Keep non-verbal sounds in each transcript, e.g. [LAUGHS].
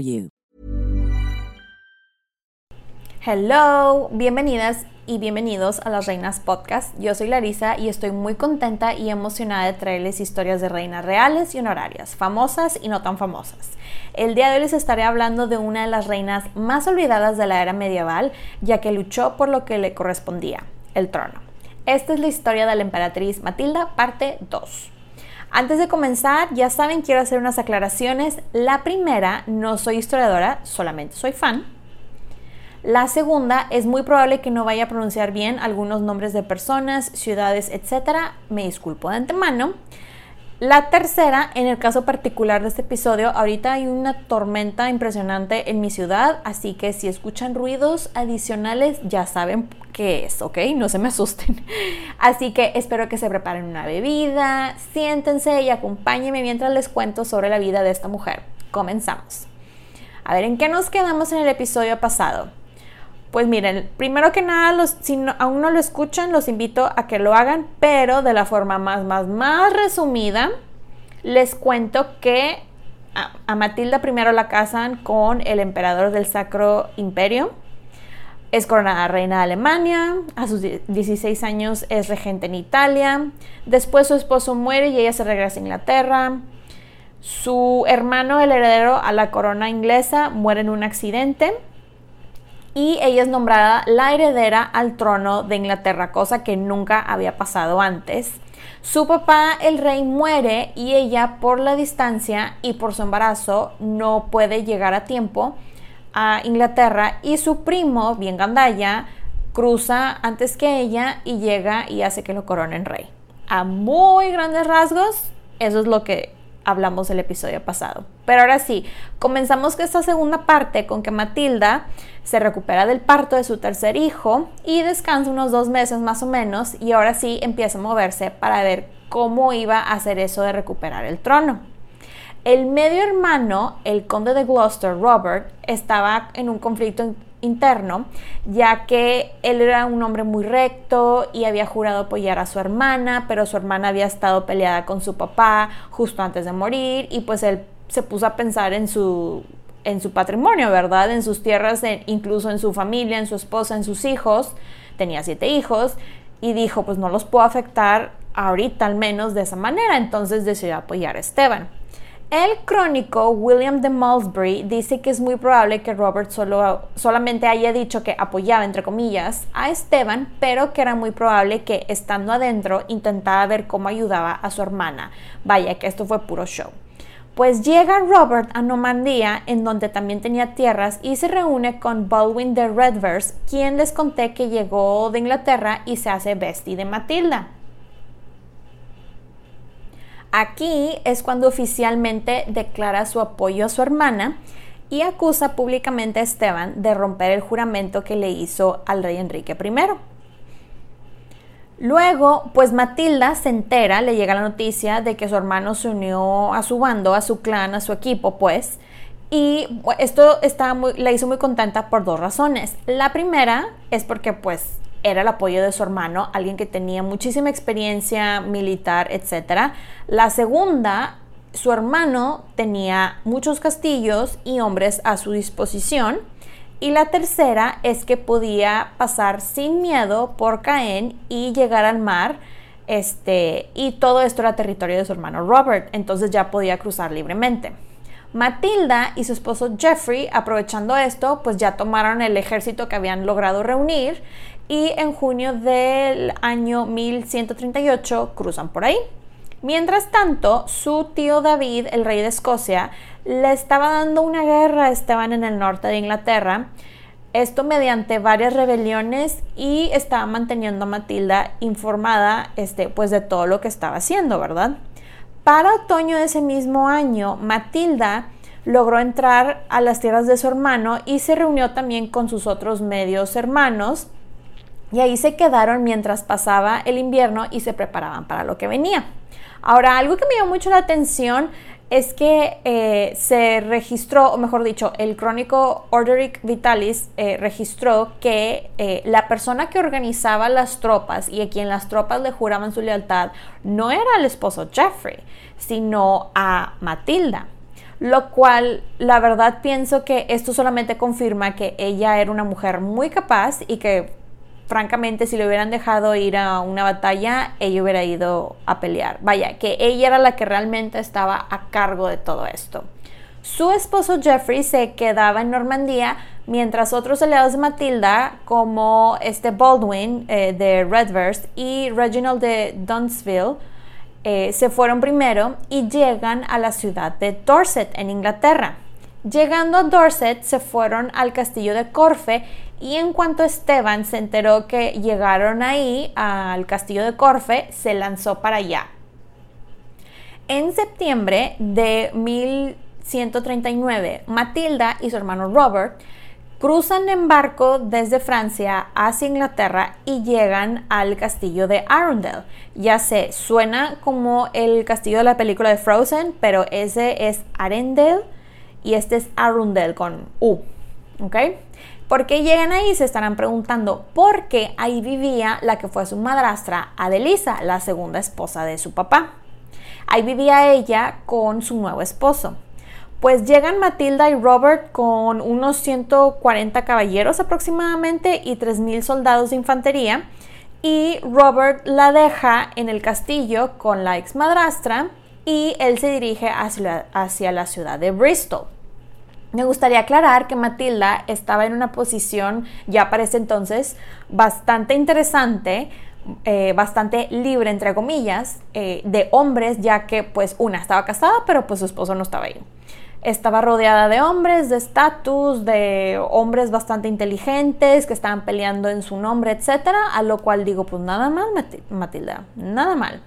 you. Hello, bienvenidas y bienvenidos a las Reinas Podcast. Yo soy Larisa y estoy muy contenta y emocionada de traerles historias de reinas reales y honorarias, famosas y no tan famosas. El día de hoy les estaré hablando de una de las reinas más olvidadas de la era medieval, ya que luchó por lo que le correspondía, el trono. Esta es la historia de la emperatriz Matilda, parte 2. Antes de comenzar, ya saben, quiero hacer unas aclaraciones. La primera, no soy historiadora, solamente soy fan. La segunda, es muy probable que no vaya a pronunciar bien algunos nombres de personas, ciudades, etc. Me disculpo de antemano. La tercera, en el caso particular de este episodio, ahorita hay una tormenta impresionante en mi ciudad, así que si escuchan ruidos adicionales ya saben qué es, ¿ok? No se me asusten. [LAUGHS] Así que espero que se preparen una bebida, siéntense y acompáñenme mientras les cuento sobre la vida de esta mujer. Comenzamos. A ver, ¿en qué nos quedamos en el episodio pasado? Pues miren, primero que nada, los, si aún no lo escuchan, los invito a que lo hagan, pero de la forma más, más, más resumida, les cuento que a, a Matilda primero la casan con el emperador del Sacro Imperio. Es coronada reina de Alemania, a sus 16 años es regente en Italia, después su esposo muere y ella se regresa a Inglaterra. Su hermano, el heredero a la corona inglesa, muere en un accidente y ella es nombrada la heredera al trono de Inglaterra, cosa que nunca había pasado antes. Su papá, el rey, muere y ella por la distancia y por su embarazo no puede llegar a tiempo a Inglaterra y su primo, bien gandaya, cruza antes que ella y llega y hace que lo coronen rey. A muy grandes rasgos, eso es lo que hablamos el episodio pasado. Pero ahora sí, comenzamos esta segunda parte con que Matilda se recupera del parto de su tercer hijo y descansa unos dos meses más o menos y ahora sí empieza a moverse para ver cómo iba a hacer eso de recuperar el trono. El medio hermano, el conde de Gloucester, Robert, estaba en un conflicto interno, ya que él era un hombre muy recto y había jurado apoyar a su hermana, pero su hermana había estado peleada con su papá justo antes de morir y pues él se puso a pensar en su en su patrimonio, ¿verdad? En sus tierras, incluso en su familia, en su esposa, en sus hijos. Tenía siete hijos y dijo, pues no los puedo afectar ahorita al menos de esa manera. Entonces decidió apoyar a Esteban. El crónico William de Malmesbury dice que es muy probable que Robert solo, solamente haya dicho que apoyaba, entre comillas, a Esteban, pero que era muy probable que estando adentro intentaba ver cómo ayudaba a su hermana. Vaya, que esto fue puro show. Pues llega Robert a Normandía, en donde también tenía tierras, y se reúne con Baldwin de Redvers, quien les conté que llegó de Inglaterra y se hace bestie de Matilda. Aquí es cuando oficialmente declara su apoyo a su hermana y acusa públicamente a Esteban de romper el juramento que le hizo al rey Enrique I. Luego, pues Matilda se entera, le llega la noticia de que su hermano se unió a su bando, a su clan, a su equipo, pues, y esto la hizo muy contenta por dos razones. La primera es porque pues era el apoyo de su hermano, alguien que tenía muchísima experiencia militar, etc. La segunda, su hermano tenía muchos castillos y hombres a su disposición. Y la tercera es que podía pasar sin miedo por Caen y llegar al mar. Este, y todo esto era territorio de su hermano Robert, entonces ya podía cruzar libremente. Matilda y su esposo Jeffrey, aprovechando esto, pues ya tomaron el ejército que habían logrado reunir y en junio del año 1138 cruzan por ahí. Mientras tanto, su tío David, el rey de Escocia, le estaba dando una guerra a Esteban en el norte de Inglaterra, esto mediante varias rebeliones y estaba manteniendo a Matilda informada este, pues de todo lo que estaba haciendo, ¿verdad? Para otoño de ese mismo año, Matilda logró entrar a las tierras de su hermano y se reunió también con sus otros medios hermanos y ahí se quedaron mientras pasaba el invierno y se preparaban para lo que venía. Ahora, algo que me llamó mucho la atención es que eh, se registró, o mejor dicho, el crónico Orderic Vitalis eh, registró que eh, la persona que organizaba las tropas y a quien las tropas le juraban su lealtad no era el esposo Jeffrey, sino a Matilda. Lo cual, la verdad, pienso que esto solamente confirma que ella era una mujer muy capaz y que francamente, si le hubieran dejado ir a una batalla, ella hubiera ido a pelear. Vaya, que ella era la que realmente estaba a cargo de todo esto. Su esposo Jeffrey se quedaba en Normandía mientras otros aliados de Matilda, como este Baldwin eh, de Redverse y Reginald de Dunsville, eh, se fueron primero y llegan a la ciudad de Dorset en Inglaterra. Llegando a Dorset se fueron al castillo de Corfe y en cuanto Esteban se enteró que llegaron ahí al castillo de Corfe, se lanzó para allá. En septiembre de 1139, Matilda y su hermano Robert cruzan en barco desde Francia hacia Inglaterra y llegan al castillo de Arundel. Ya sé, suena como el castillo de la película de Frozen, pero ese es Arundel y este es Arundel con U. ¿Ok? ¿Por qué llegan ahí? Se estarán preguntando, porque ahí vivía la que fue su madrastra, Adelisa, la segunda esposa de su papá. Ahí vivía ella con su nuevo esposo. Pues llegan Matilda y Robert con unos 140 caballeros aproximadamente y 3.000 soldados de infantería. Y Robert la deja en el castillo con la ex madrastra y él se dirige hacia, hacia la ciudad de Bristol. Me gustaría aclarar que Matilda estaba en una posición ya para ese entonces bastante interesante, eh, bastante libre entre comillas, eh, de hombres, ya que pues una estaba casada, pero pues su esposo no estaba ahí. Estaba rodeada de hombres de estatus, de hombres bastante inteligentes que estaban peleando en su nombre, etcétera, a lo cual digo, pues nada mal, Matilda, nada mal.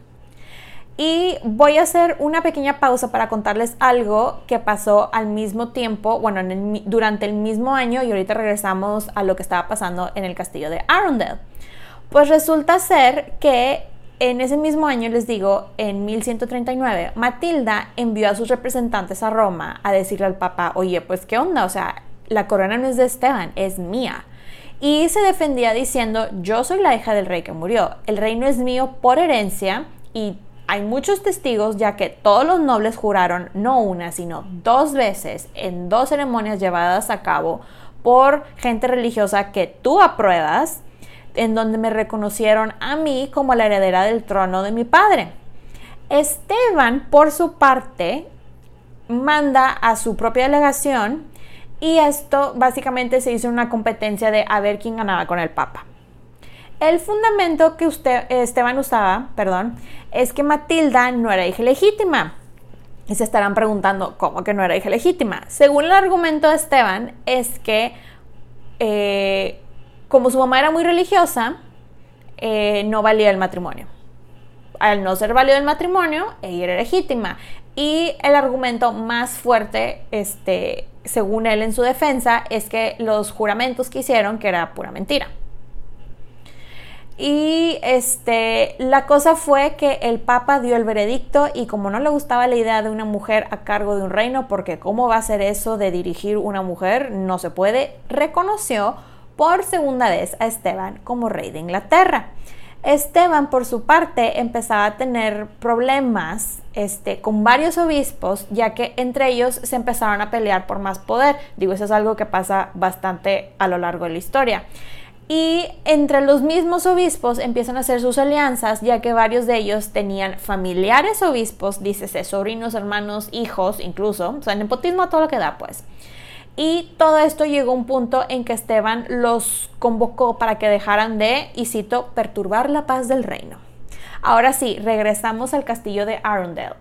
Y voy a hacer una pequeña pausa para contarles algo que pasó al mismo tiempo, bueno, durante el mismo año y ahorita regresamos a lo que estaba pasando en el castillo de Arundel. Pues resulta ser que en ese mismo año, les digo, en 1139, Matilda envió a sus representantes a Roma a decirle al Papa, oye, pues qué onda, o sea, la corona no es de Esteban, es mía. Y se defendía diciendo, yo soy la hija del rey que murió, el reino es mío por herencia y hay muchos testigos ya que todos los nobles juraron no una, sino dos veces en dos ceremonias llevadas a cabo por gente religiosa que tú apruebas, en donde me reconocieron a mí como la heredera del trono de mi padre. Esteban, por su parte, manda a su propia delegación y esto básicamente se hizo una competencia de a ver quién ganaba con el Papa. El fundamento que Esteban usaba, perdón, es que Matilda no era hija legítima. Y se estarán preguntando, ¿cómo que no era hija legítima? Según el argumento de Esteban, es que eh, como su mamá era muy religiosa, eh, no valía el matrimonio. Al no ser válido el matrimonio, ella era legítima. Y el argumento más fuerte, este, según él en su defensa, es que los juramentos que hicieron, que era pura mentira. Y este, la cosa fue que el Papa dio el veredicto y como no le gustaba la idea de una mujer a cargo de un reino, porque cómo va a ser eso de dirigir una mujer, no se puede, reconoció por segunda vez a Esteban como rey de Inglaterra. Esteban, por su parte, empezaba a tener problemas este, con varios obispos, ya que entre ellos se empezaron a pelear por más poder. Digo, eso es algo que pasa bastante a lo largo de la historia. Y entre los mismos obispos empiezan a hacer sus alianzas, ya que varios de ellos tenían familiares obispos, dícese, sobrinos, hermanos, hijos, incluso, o sea, nepotismo a todo lo que da, pues. Y todo esto llegó a un punto en que Esteban los convocó para que dejaran de, y cito, perturbar la paz del reino. Ahora sí, regresamos al castillo de Arundel.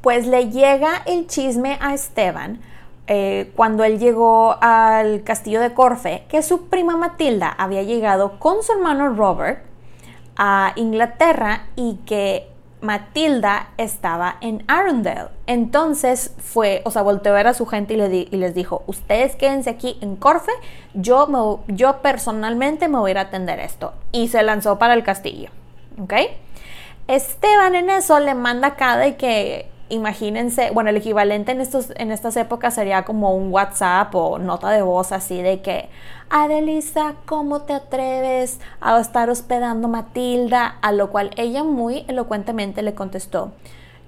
Pues le llega el chisme a Esteban eh, cuando él llegó al castillo de Corfe, que su prima Matilda había llegado con su hermano Robert a Inglaterra y que Matilda estaba en Arundel. Entonces fue, o sea, volteó a ver a su gente y, les dijo, ustedes quédense aquí en Corfe, yo, personalmente me voy a ir a atender esto. Y se lanzó para el castillo, ¿ok? Esteban en eso le manda cada de que imagínense, bueno, el equivalente en, estos, en estas épocas sería como un WhatsApp o nota de voz así de que, Adelisa, ¿cómo te atreves a estar hospedando Matilda? A lo cual ella muy elocuentemente le contestó,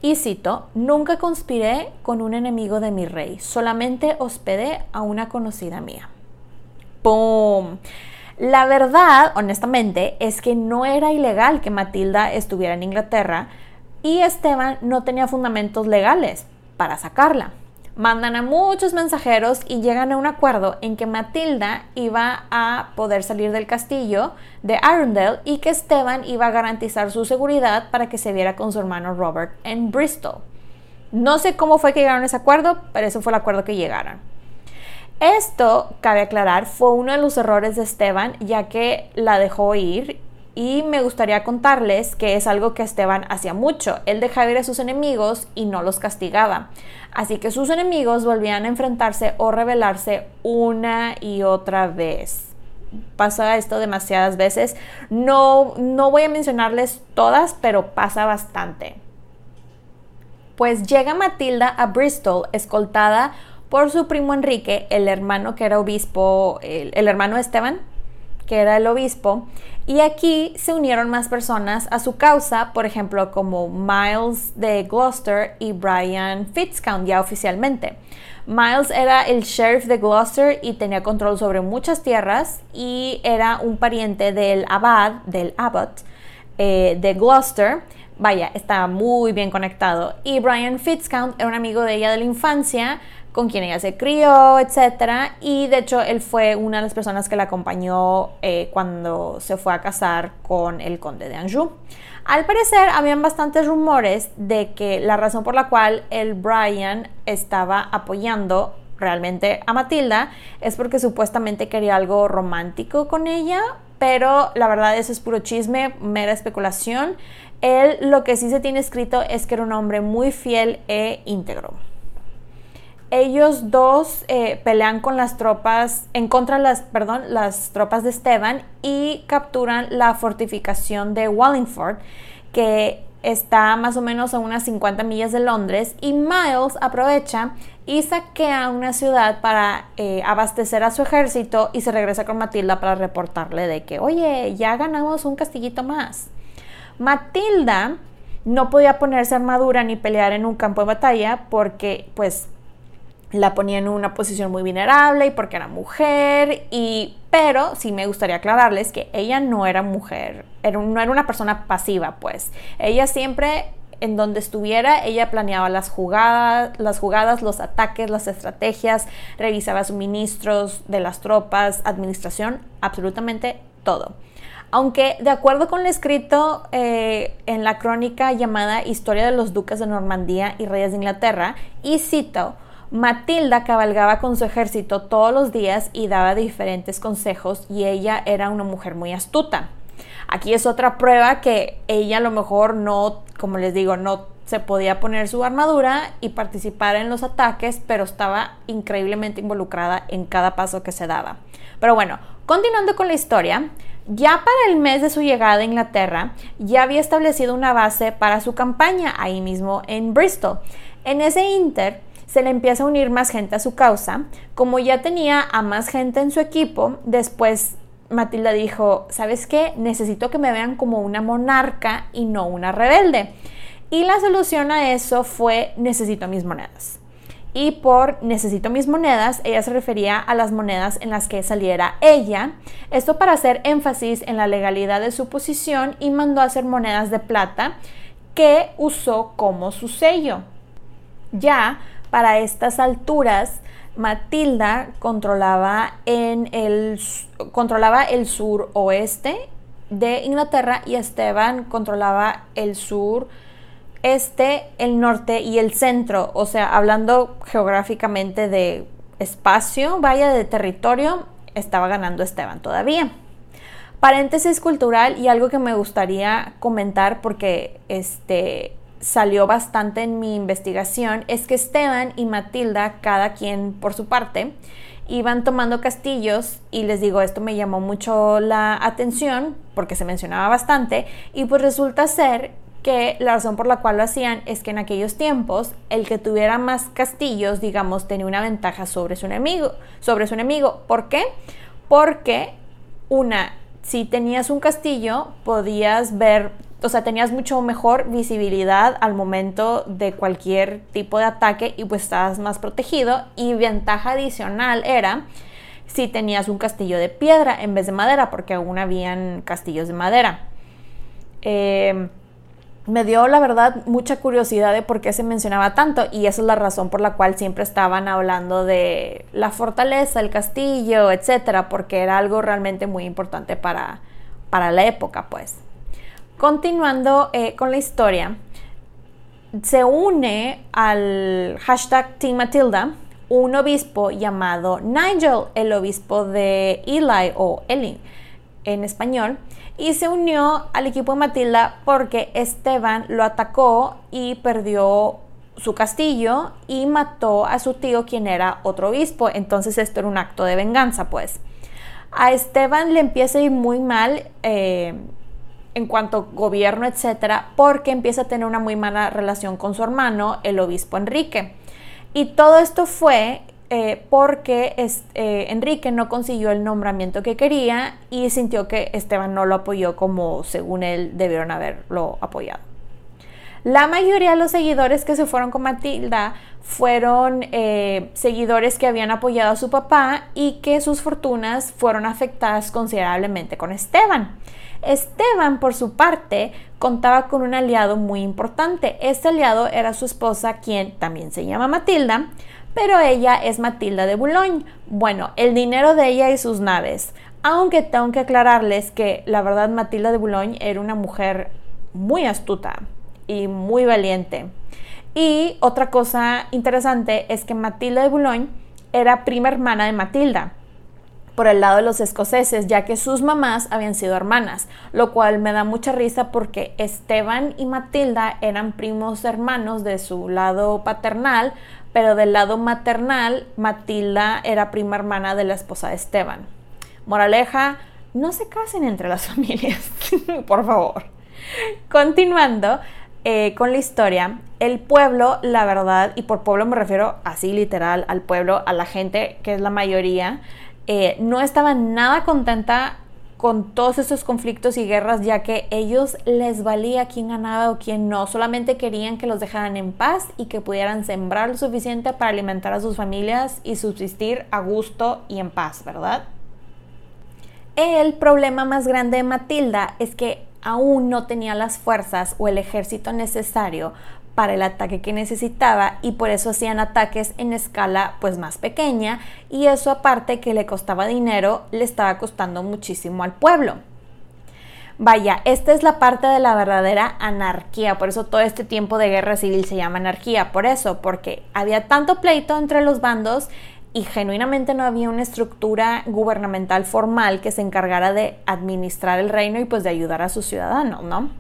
y cito, nunca conspiré con un enemigo de mi rey, solamente hospedé a una conocida mía. ¡Pum! La verdad, honestamente, es que no era ilegal que Matilda estuviera en Inglaterra, y Esteban no tenía fundamentos legales para sacarla. Mandan a muchos mensajeros y llegan a un acuerdo en que Matilda iba a poder salir del castillo de Arundel y que Esteban iba a garantizar su seguridad para que se viera con su hermano Robert en Bristol. No sé cómo fue que llegaron a ese acuerdo, pero eso fue el acuerdo que llegaron. Esto, cabe aclarar, fue uno de los errores de Esteban, ya que la dejó ir y me gustaría contarles que es algo que Esteban hacía mucho. Él dejaba ir a sus enemigos y no los castigaba. Así que sus enemigos volvían a enfrentarse o rebelarse una y otra vez. Pasa esto demasiadas veces. No, no voy a mencionarles todas, pero pasa bastante. Pues llega Matilda a Bristol escoltada por su primo Enrique, el hermano que era obispo, el, el hermano de Esteban, que era el obispo, y aquí se unieron más personas a su causa, por ejemplo, como Miles de Gloucester y Brian Fitzcount ya oficialmente. Miles era el sheriff de Gloucester y tenía control sobre muchas tierras y era un pariente del abad, del abbot eh, de Gloucester. Vaya, estaba muy bien conectado. Y Brian Fitzcount era un amigo de ella de la infancia con quien ella se crió, etc. Y de hecho él fue una de las personas que la acompañó eh, cuando se fue a casar con el conde de Anjou. Al parecer habían bastantes rumores de que la razón por la cual el Brian estaba apoyando realmente a Matilda es porque supuestamente quería algo romántico con ella, pero la verdad eso es puro chisme, mera especulación. Él lo que sí se tiene escrito es que era un hombre muy fiel e íntegro ellos dos eh, pelean con las tropas, en contra las, perdón, las tropas de Esteban y capturan la fortificación de Wallingford, que está más o menos a unas 50 millas de Londres, y Miles aprovecha y saquea una ciudad para eh, abastecer a su ejército y se regresa con Matilda para reportarle de que, oye, ya ganamos un castillito más. Matilda no podía ponerse armadura ni pelear en un campo de batalla porque, pues, la ponía en una posición muy vulnerable y porque era mujer y pero sí me gustaría aclararles que ella no era mujer, era, no era una persona pasiva, pues. Ella siempre en donde estuviera, ella planeaba las jugadas, las jugadas, los ataques, las estrategias, revisaba suministros de las tropas, administración, absolutamente todo. Aunque de acuerdo con lo escrito eh, en la crónica llamada Historia de los Duques de Normandía y Reyes de Inglaterra, y cito, Matilda cabalgaba con su ejército todos los días y daba diferentes consejos y ella era una mujer muy astuta. Aquí es otra prueba que ella a lo mejor no, como les digo, no se podía poner su armadura y participar en los ataques, pero estaba increíblemente involucrada en cada paso que se daba. Pero bueno, continuando con la historia, ya para el mes de su llegada a Inglaterra, ya había establecido una base para su campaña ahí mismo en Bristol. En ese inter, se le empieza a unir más gente a su causa. Como ya tenía a más gente en su equipo, después Matilda dijo, ¿sabes qué? Necesito que me vean como una monarca y no una rebelde. Y la solución a eso fue, necesito mis monedas. y por necesito mis monedas, ella se refería a las monedas en las que saliera ella. Esto para hacer énfasis en la legalidad de su posición y mandó a hacer monedas de plata que usó como su sello. Ya para estas alturas, Matilda controlaba, el, controlaba el suroeste de Inglaterra y Esteban controlaba el sur este, el norte y el centro, o sea, hablando geográficamente de espacio, vaya de territorio, estaba ganando Esteban todavía. Paréntesis cultural y algo que me gustaría comentar porque este salió bastante en mi investigación es que Esteban y Matilda, cada quien por su parte, iban tomando castillos y les digo, esto me llamó mucho la atención porque se mencionaba bastante y pues resulta ser que la razón por la cual lo hacían es que en aquellos tiempos el que tuviera más castillos, digamos, tenía una ventaja sobre su enemigo, sobre su enemigo. ¿Por qué? Porque una, si tenías un castillo, podías ver, o sea, tenías mucho mejor visibilidad al momento de cualquier tipo de ataque y pues estabas más protegido. Y ventaja adicional era si tenías un castillo de piedra en vez de madera, porque aún habían castillos de madera. Eh, me dio la verdad mucha curiosidad de por qué se mencionaba tanto y esa es la razón por la cual siempre estaban hablando de la fortaleza, el castillo, etcétera, porque era algo realmente muy importante para, para la época, pues. Continuando eh, con la historia, se une al hashtag Team Matilda un obispo llamado Nigel, el obispo de Eli o Eli en español, y se unió al equipo de Matilda porque Esteban lo atacó y perdió su castillo y mató a su tío quien era otro obispo. Entonces esto era un acto de venganza pues. A Esteban le empieza a ir muy mal eh, en cuanto gobierno, etcétera, porque empieza a tener una muy mala relación con su hermano, el obispo Enrique. Y todo esto fue eh, porque eh, Enrique no consiguió el nombramiento que quería y sintió que Esteban no lo apoyó como según él debieron haberlo apoyado. La mayoría de los seguidores que se fueron con Matilda fueron eh, seguidores que habían apoyado a su papá y que sus fortunas fueron afectadas considerablemente con Esteban. Esteban, por su parte, contaba con un aliado muy importante. Este aliado era su esposa, quien también se llama Matilda, pero ella es Matilda de Boulogne. Bueno, el dinero de ella y sus naves. Aunque tengo que aclararles que la verdad Matilda de Boulogne era una mujer muy astuta y muy valiente. Y otra cosa interesante es que Matilda de Boulogne era prima hermana de Matilda por el lado de los escoceses, ya que sus mamás habían sido hermanas, lo cual me da mucha risa porque Esteban y Matilda eran primos hermanos de su lado paternal, pero del lado maternal, Matilda era prima hermana de la esposa de Esteban. Moraleja, no se casen entre las [LAUGHS] familias, por favor. Continuando eh, con la historia, el pueblo, la verdad, y por pueblo me refiero así literal al pueblo, a la gente que es la mayoría, eh, no estaba nada contenta con todos esos conflictos y guerras, ya que ellos les valía quién ganaba o quién no, solamente querían que los dejaran en paz y que pudieran sembrar lo suficiente para alimentar a sus familias y subsistir a gusto y en paz, ¿verdad? El problema más grande de Matilda es que aún no tenía las fuerzas o el ejército necesario para el ataque que necesitaba y por eso hacían ataques en escala pues más pequeña y eso aparte que le costaba dinero le estaba costando muchísimo al pueblo. Vaya, esta es la parte de la verdadera anarquía, por eso todo este tiempo de guerra civil se llama anarquía, por eso, porque había tanto pleito entre los bandos y genuinamente no había una estructura gubernamental formal que se encargara de administrar el reino y pues de ayudar a sus ciudadanos, ¿no?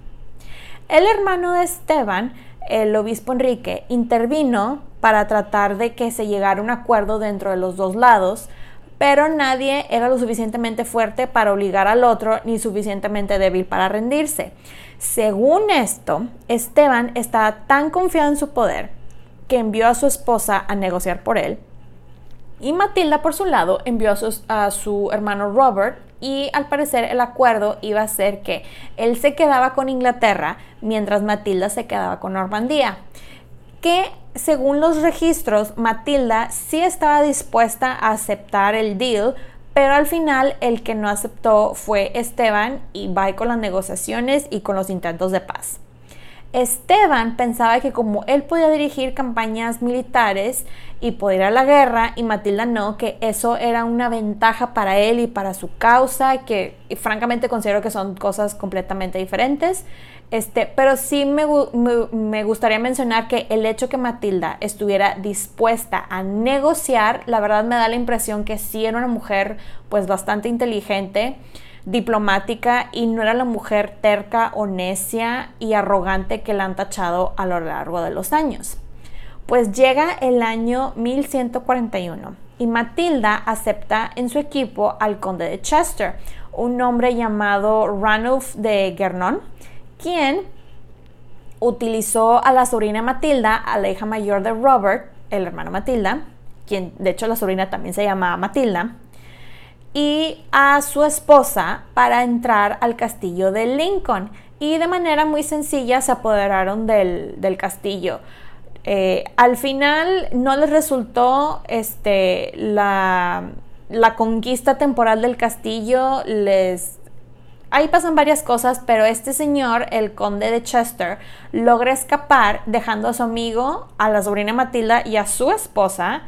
El hermano de Esteban el obispo Enrique intervino para tratar de que se llegara un acuerdo dentro de los dos lados, pero nadie era lo suficientemente fuerte para obligar al otro ni suficientemente débil para rendirse. Según esto, Esteban estaba tan confiado en su poder que envió a su esposa a negociar por él y Matilda por su lado envió a su, hermano Robert y al parecer el acuerdo iba a ser que él se quedaba con Inglaterra mientras Matilda se quedaba con Normandía. que según los registros, Matilda sí estaba dispuesta a aceptar el deal, pero al final el que no aceptó fue Esteban y va con las negociaciones y con los intentos de paz. Esteban pensaba que como él podía dirigir campañas militares y poder ir a la guerra y Matilda no, que eso era una ventaja para él y para su causa, que francamente considero que son cosas completamente diferentes. Este, pero sí me, me, gustaría mencionar que el hecho que Matilda estuviera dispuesta a negociar, la verdad me da la impresión que sí era una mujer pues bastante inteligente diplomática y no era la mujer terca o necia y arrogante que la han tachado a lo largo de los años. Pues llega el año 1141 y Matilda acepta en su equipo al conde de Chester, un hombre llamado Ranulf de Guernon, quien utilizó a la sobrina Matilda, a la hija mayor de Robert, el hermano Matilda, quien de hecho la sobrina también se llamaba Matilda, y a su esposa para entrar al castillo de Lincoln. Y de manera muy sencilla se apoderaron del, castillo. Eh, al final no les resultó este, la, la conquista temporal del castillo, les Ahí pasan varias cosas, pero este señor, el conde de Chester, logra escapar dejando a su amigo, a la sobrina Matilda y a su esposa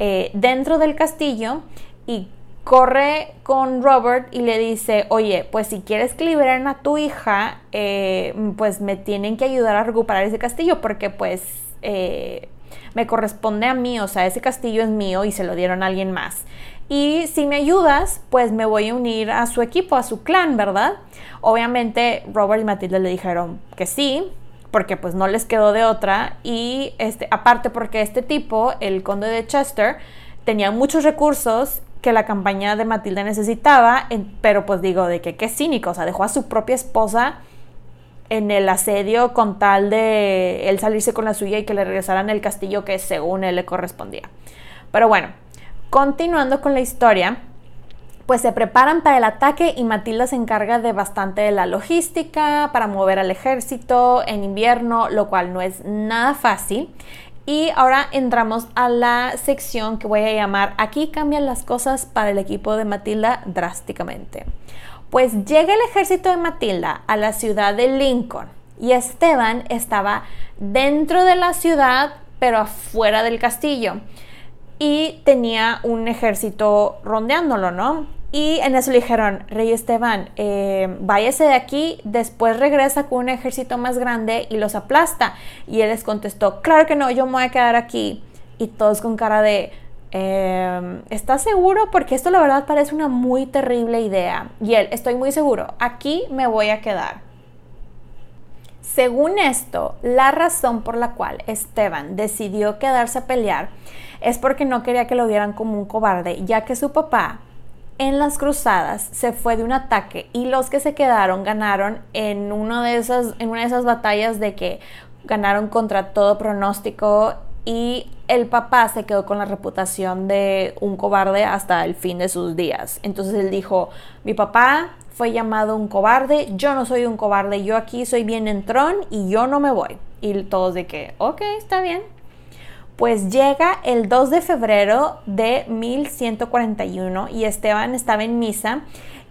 eh, dentro del castillo y corre con Robert y le dice, oye, pues si quieres que liberen a tu hija, eh, pues me tienen que ayudar a recuperar ese castillo porque pues eh, me corresponde a mí, o sea, ese castillo es mío y se lo dieron a alguien más. Y si me ayudas, pues me voy a unir a su equipo, a su clan, ¿verdad? Obviamente Robert y Matilda le dijeron que sí, porque pues no les quedó de otra y este aparte porque este tipo, el conde de Chester, tenía muchos recursos que la campaña de Matilda necesitaba, pero pues digo, de que qué cínico, o sea, dejó a su propia esposa en el asedio con tal de él salirse con la suya y que le regresaran el castillo que según él le correspondía. Pero bueno, continuando con la historia, pues se preparan para el ataque y Matilda se encarga de bastante de la logística para mover al ejército en invierno, lo cual no es nada fácil. Y ahora entramos a la sección que voy a llamar Aquí cambian las cosas para el equipo de Matilda drásticamente. Pues llega el ejército de Matilda a la ciudad de Lincoln y Esteban estaba dentro de la ciudad pero afuera del castillo y tenía un ejército rondeándolo, ¿no? Y en eso le dijeron, Rey Esteban, eh, váyase de aquí, después regresa con un ejército más grande y los aplasta. Y él les contestó, claro que no, yo me voy a quedar aquí. Y todos con cara de, eh, ¿estás seguro? Porque esto la verdad parece una muy terrible idea. Y él, estoy muy seguro, aquí me voy a quedar. Según esto, la razón por la cual Esteban decidió quedarse a pelear es porque no quería que lo vieran como un cobarde, ya que su papá en las cruzadas se fue de un ataque y los que se quedaron ganaron en, uno de esas, en una de esas batallas de que ganaron contra todo pronóstico y el papá se quedó con la reputación de un cobarde hasta el fin de sus días. Entonces él dijo, mi papá fue llamado un cobarde, yo no soy un cobarde, yo aquí soy bien entrón y yo no me voy. Y todos de que, ok, está bien, pues llega el 2 de febrero de 1141 y Esteban estaba en misa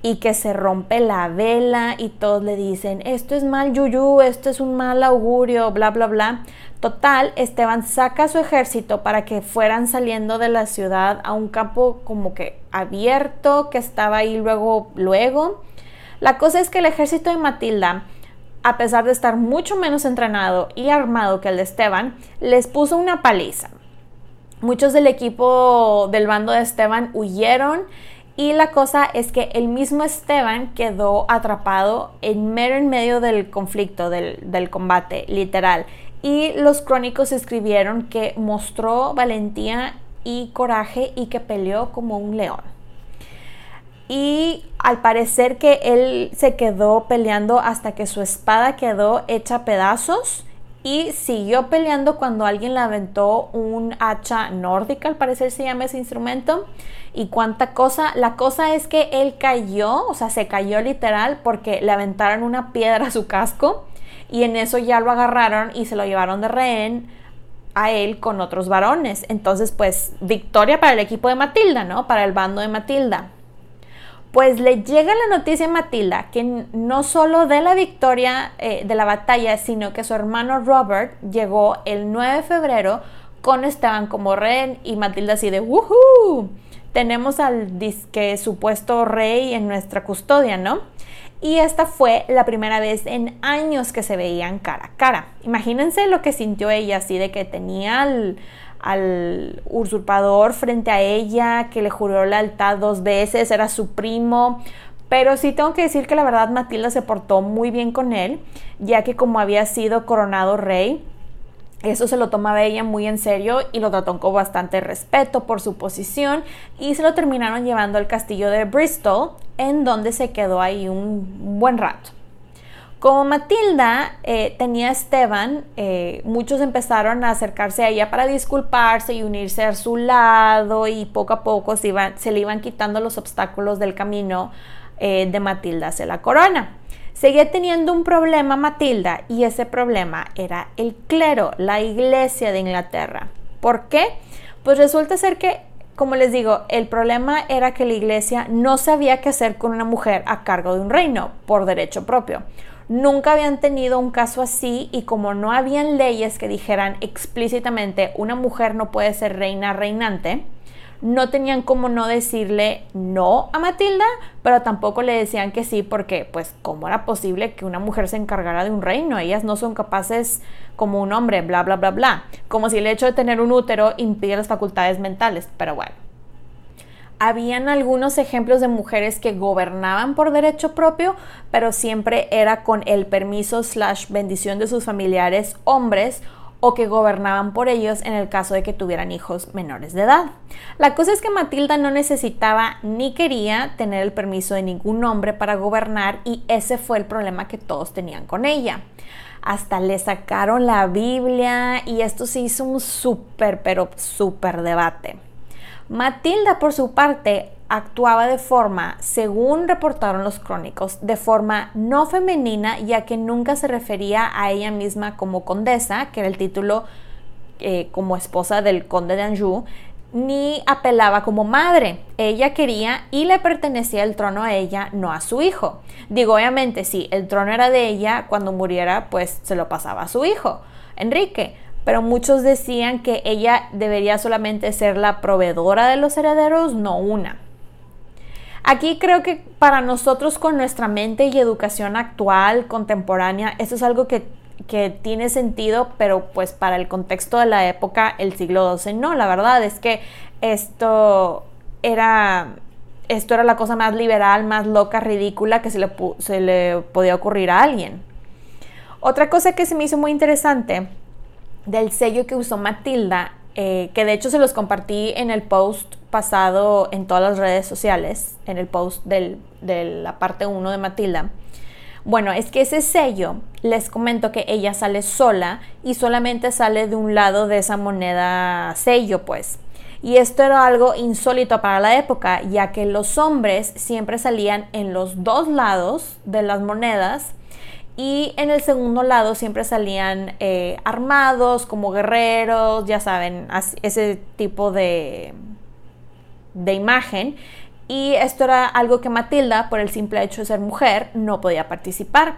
y que se rompe la vela y todos le dicen, esto es mal yuyu, esto es un mal augurio, bla, bla, bla. Total, Esteban saca a su ejército para que fueran saliendo de la ciudad a un campo como que abierto que estaba ahí luego, luego. La cosa es que el ejército de Matilda a pesar de estar mucho menos entrenado y armado que el de Esteban, les puso una paliza. Muchos del equipo del bando de Esteban huyeron y la cosa es que el mismo Esteban quedó atrapado en mero en medio del conflicto, del, del combate, literal. Y los crónicos escribieron que mostró valentía y coraje y que peleó como un león y al parecer que él se quedó peleando hasta que su espada quedó hecha pedazos y siguió peleando cuando alguien le aventó un hacha nórdica, al parecer se llama ese instrumento. Y cuánta cosa, la cosa es que él cayó, o sea, se cayó literal porque le aventaron una piedra a su casco y en eso ya lo agarraron y se lo llevaron de rehén a él con otros varones. Entonces, pues, victoria para el equipo de Matilda, ¿no? Para el bando de Matilda. Pues le llega la noticia a Matilda que no solo de la victoria eh, de la batalla, sino que su hermano Robert llegó el 9 de febrero con Esteban como rey y Matilda así de ¡Woohoo! Tenemos al disque supuesto rey en nuestra custodia, ¿no? Y esta fue la primera vez en años que se veían cara a cara. Imagínense lo que sintió ella así de que tenía al, al usurpador frente a ella, que le juró lealtad dos veces, era su primo. Pero sí tengo que decir que la verdad Matilda se portó muy bien con él, ya que como había sido coronado rey, eso se lo tomaba ella muy en serio y lo trató con bastante respeto por su posición y se lo terminaron llevando al castillo de Bristol, en donde se quedó ahí un buen rato. Como Matilda eh, tenía a Esteban, eh, muchos empezaron a acercarse a ella para disculparse y unirse a su lado y poco a poco se, se le iban quitando los obstáculos del camino eh, de Matilda hacia la corona. Seguía teniendo un problema Matilda y ese problema era el clero, la iglesia de Inglaterra. ¿Por qué? Pues resulta ser que, como les digo, el problema era que la iglesia no sabía qué hacer con una mujer a cargo de un reino por derecho propio. Nunca habían tenido un caso así y como no habían leyes que dijeran explícitamente una mujer no puede ser reina reinante, no tenían como no decirle no a Matilda, pero tampoco le decían que sí porque pues cómo era posible que una mujer se encargara de un reino, ellas no son capaces como un hombre, bla, bla, bla, bla, como si el hecho de tener un útero impide las facultades mentales, pero bueno habían algunos ejemplos de mujeres que gobernaban por derecho propio, pero siempre era con el permiso slash bendición de sus familiares hombres o que gobernaban por ellos en el caso de que tuvieran hijos menores de edad. La cosa es que Matilda no necesitaba ni quería tener el permiso de ningún hombre para gobernar y ese fue el problema que todos tenían con ella. Hasta le sacaron la Biblia y esto se hizo un súper, pero súper debate. Matilda, por su parte, actuaba de forma, según reportaron los crónicos, de forma no femenina, ya que nunca se refería a ella misma como condesa, que era el título eh, como esposa del conde de Anjou, ni apelaba como madre. Ella quería y le pertenecía el trono a ella, no a su hijo. Digo, obviamente, si el trono era de ella, cuando muriera, pues se lo pasaba a su hijo, Enrique pero muchos decían que ella debería solamente ser la proveedora de los herederos, no una. Aquí creo que para nosotros con nuestra mente y educación actual, contemporánea, esto es algo que, tiene sentido, pero pues para el contexto de la época, el siglo XII, no, la verdad es que esto era, esto era la cosa más liberal, más loca, ridícula que se le, se le podía ocurrir a alguien. Otra cosa que se me hizo muy interesante del sello que usó Matilda, eh, que de hecho se los compartí en el post pasado en todas las redes sociales, en el post de la parte 1 de Matilda. Bueno, es que ese sello, les comento que ella sale sola y solamente sale de un lado de esa moneda sello, pues. Y esto era algo insólito para la época, ya que los hombres siempre salían en los dos lados de las monedas y en el segundo lado siempre salían eh, armados como guerreros, ya saben, ese tipo de, de imagen. Y esto era algo que Matilda, por el simple hecho de ser mujer, no podía participar.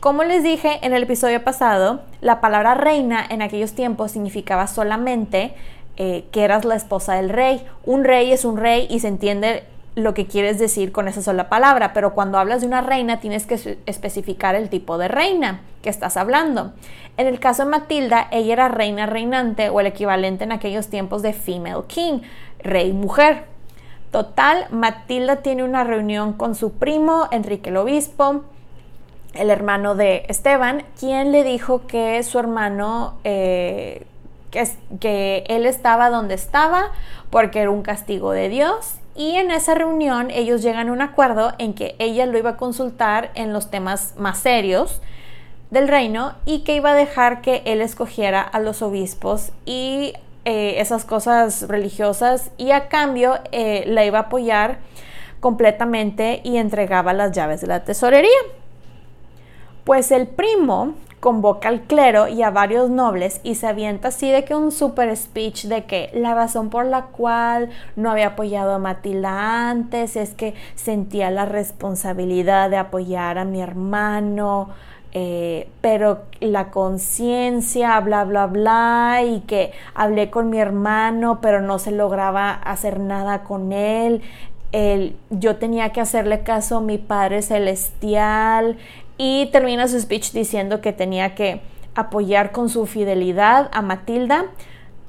Como les dije en el episodio pasado, la palabra reina en aquellos tiempos significaba solamente eh, que eras la esposa del rey. Un rey es un rey y se entiende lo que quieres decir con esa sola palabra, pero cuando hablas de una reina tienes que especificar el tipo de reina que estás hablando. En el caso de Matilda, ella era reina reinante o el equivalente en aquellos tiempos de female king, rey mujer. Total, Matilda tiene una reunión con su primo, Enrique el Obispo, el hermano de Esteban, quien le dijo que su hermano, eh, que, que él estaba donde estaba porque era un castigo de Dios y en esa reunión ellos llegan a un acuerdo en que ella lo iba a consultar en los temas más serios del reino y que iba a dejar que él escogiera a los obispos y eh, esas cosas religiosas y a cambio eh, la iba a apoyar completamente y entregaba las llaves de la tesorería. Pues el primo, convoca al clero y a varios nobles y se avienta así de que un super speech de que la razón por la cual no había apoyado a Matilda antes es que sentía la responsabilidad de apoyar a mi hermano, eh, pero la conciencia, bla, bla, bla, y que hablé con mi hermano, pero no se lograba hacer nada con él. yo tenía que hacerle caso a mi Padre Celestial y termina su speech diciendo que tenía que apoyar con su fidelidad a Matilda,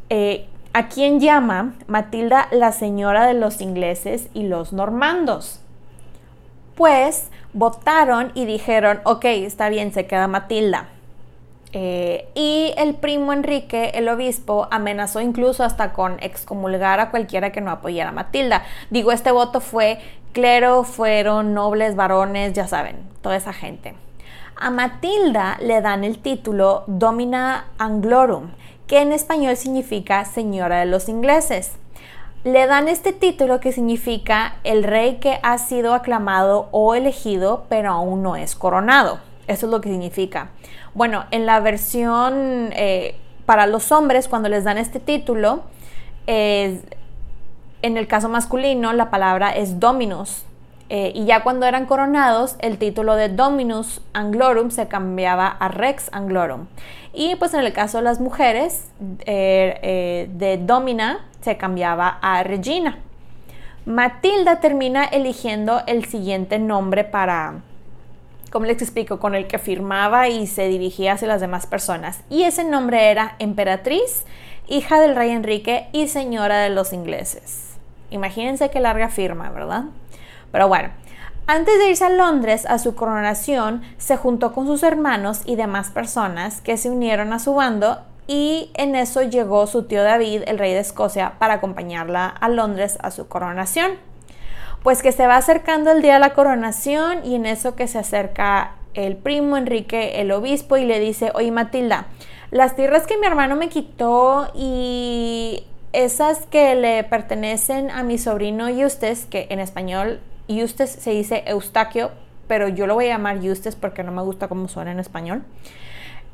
eh, a quien llama Matilda la señora de los ingleses y los normandos. Pues votaron y dijeron, ok, está bien, se queda Matilda. Eh, y el primo Enrique, el obispo, amenazó incluso hasta con excomulgar a cualquiera que no apoyara a Matilda. Digo, este voto fue clero, fueron nobles, varones, ya saben, toda esa gente. A Matilda le dan el título Domina Anglorum, que en español significa Señora de los Ingleses le dan este título que significa el rey que ha sido aclamado o elegido pero aún no es coronado. Eso es lo que significa. Bueno, en la versión eh, para los hombres, cuando les dan este título, en el caso masculino la palabra es dominus. Eh, y ya cuando eran coronados, el título de Dominus Anglorum se cambiaba a Rex Anglorum. Y pues en el caso de las mujeres, eh, de Domina se cambiaba a Regina. Matilda termina eligiendo el siguiente nombre para, como les explico, con el que firmaba y se dirigía hacia las demás personas. Y ese nombre era Emperatriz, hija del rey Enrique y señora de los ingleses. Imagínense qué larga firma, ¿verdad? Pero bueno, antes de irse a Londres a su coronación, se juntó con sus hermanos y demás personas que se unieron a su bando y en eso llegó su tío David, el rey de Escocia, para acompañarla a Londres a su coronación. Pues que se va acercando el día de la coronación y en eso que se acerca el primo Enrique, el obispo, y le dice, oye Matilda, las tierras que mi hermano me quitó y esas que le pertenecen a mi sobrino Eustace, que en español Eustace se dice Eustaquio, pero yo lo voy a llamar Eustace porque no me gusta cómo suena en español.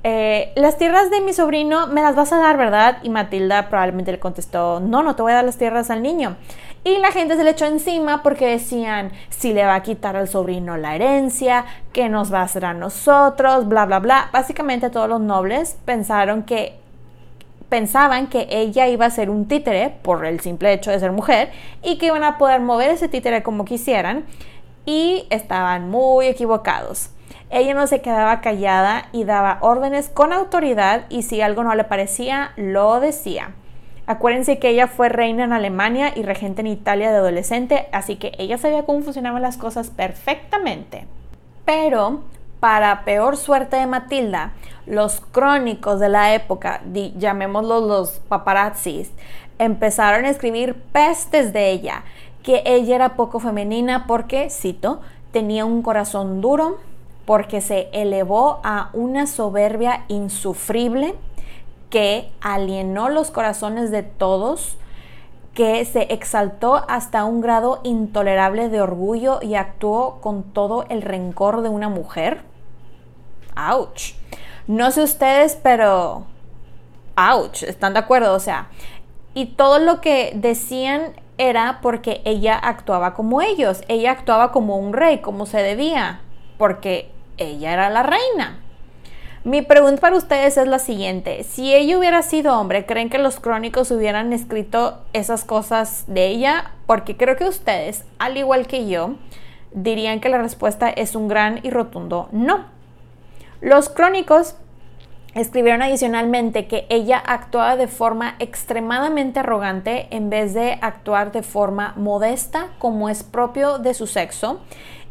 Eh, las tierras de mi sobrino me las vas a dar, ¿verdad? Y Matilda probablemente le contestó, no, no te voy a dar las tierras al niño. Y la gente se le echó encima porque decían, si le va a quitar al sobrino la herencia, ¿qué nos va a hacer a nosotros? Bla, bla, bla. Básicamente todos los nobles pensaron que pensaban que ella iba a ser un títere por el simple hecho de ser mujer y que iban a poder mover ese títere como quisieran y estaban muy equivocados. Ella no se quedaba callada y daba órdenes con autoridad y si algo no le parecía, lo decía. Acuérdense que ella fue reina en Alemania y regente en Italia de adolescente, así que ella sabía cómo funcionaban las cosas perfectamente. Pero, para peor suerte de Matilda, los crónicos de la época, llamémoslos los paparazzis, empezaron a escribir pestes de ella, que ella era poco femenina porque, cito, tenía un corazón duro, porque se elevó a una soberbia insufrible que alienó los corazones de todos, que se exaltó hasta un grado intolerable de orgullo y actuó con todo el rencor de una mujer. ¡Auch! No sé ustedes, pero... ¡Auch! ¿Están de acuerdo? O sea, y todo lo que decían era porque ella actuaba como ellos, ella actuaba como un rey, como se debía, porque ella era la reina. Mi pregunta para ustedes es la siguiente. Si ella hubiera sido hombre, ¿creen que los crónicos hubieran escrito esas cosas de ella? Porque creo que ustedes, al igual que yo, dirían que la respuesta es un gran y rotundo no. Los crónicos escribieron adicionalmente que ella actuaba de forma extremadamente arrogante en vez de actuar de forma modesta como es propio de su sexo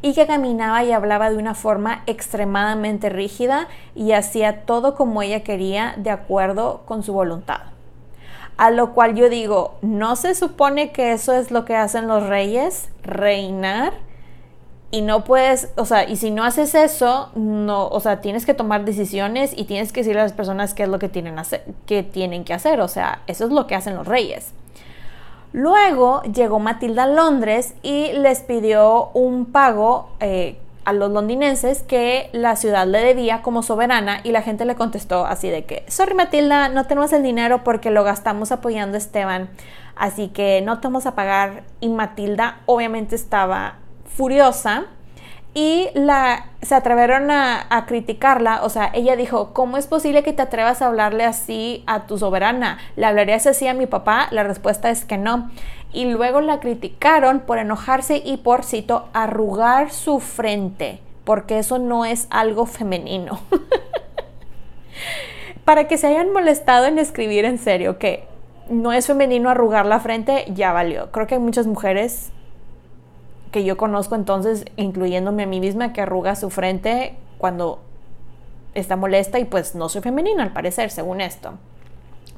y que caminaba y hablaba de una forma extremadamente rígida y hacía todo como ella quería de acuerdo con su voluntad. A lo cual yo digo, ¿no se supone que eso es lo que hacen los reyes? Reinar. Y no puedes, o sea, y si no haces eso, no, o sea, tienes que tomar decisiones y tienes que decirle a las personas qué es lo que tienen, que tienen que hacer. O sea, eso es lo que hacen los reyes. Luego llegó Matilda a Londres y les pidió un pago, eh, a los londinenses que la ciudad le debía como soberana y la gente le contestó así de que, sorry Matilda, no tenemos el dinero porque lo gastamos apoyando a Esteban, así que no te vamos a pagar. Y Matilda obviamente estaba furiosa y la, se atrevieron a, a, criticarla, o sea, ella dijo, ¿cómo es posible que te atrevas a hablarle así a tu soberana? ¿Le hablarías así a mi papá? La respuesta es que no y luego la criticaron por enojarse y por, cito, arrugar su frente, porque eso no es algo femenino. [LAUGHS] Para que se hayan molestado en escribir en serio que no es femenino arrugar la frente, ya valió. Creo que hay muchas mujeres que yo conozco entonces, incluyéndome a mí misma, que arruga su frente cuando está molesta y pues no soy femenina al parecer, según esto.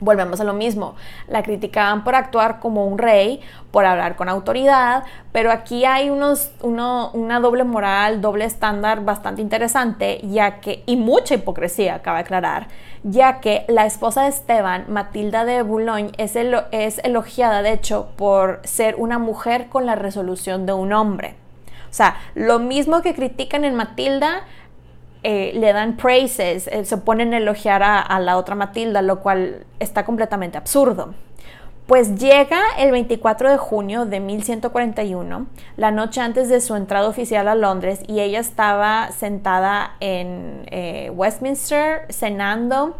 Volvemos a lo mismo, la criticaban por actuar como un rey, por hablar con autoridad, pero aquí hay unos, una doble moral, doble estándar bastante interesante, ya que, y mucha hipocresía, cabe aclarar, ya que la esposa de Esteban, Matilda de Boulogne, es, es elogiada, de hecho, por ser una mujer con la resolución de un hombre. O sea, lo mismo que critican en Matilda, eh, le dan praises, eh, se ponen a elogiar a, la otra Matilda, lo cual está completamente absurdo. Pues llega el 24 de junio de 1141, la noche antes de su entrada oficial a Londres, y ella estaba sentada en eh, Westminster cenando.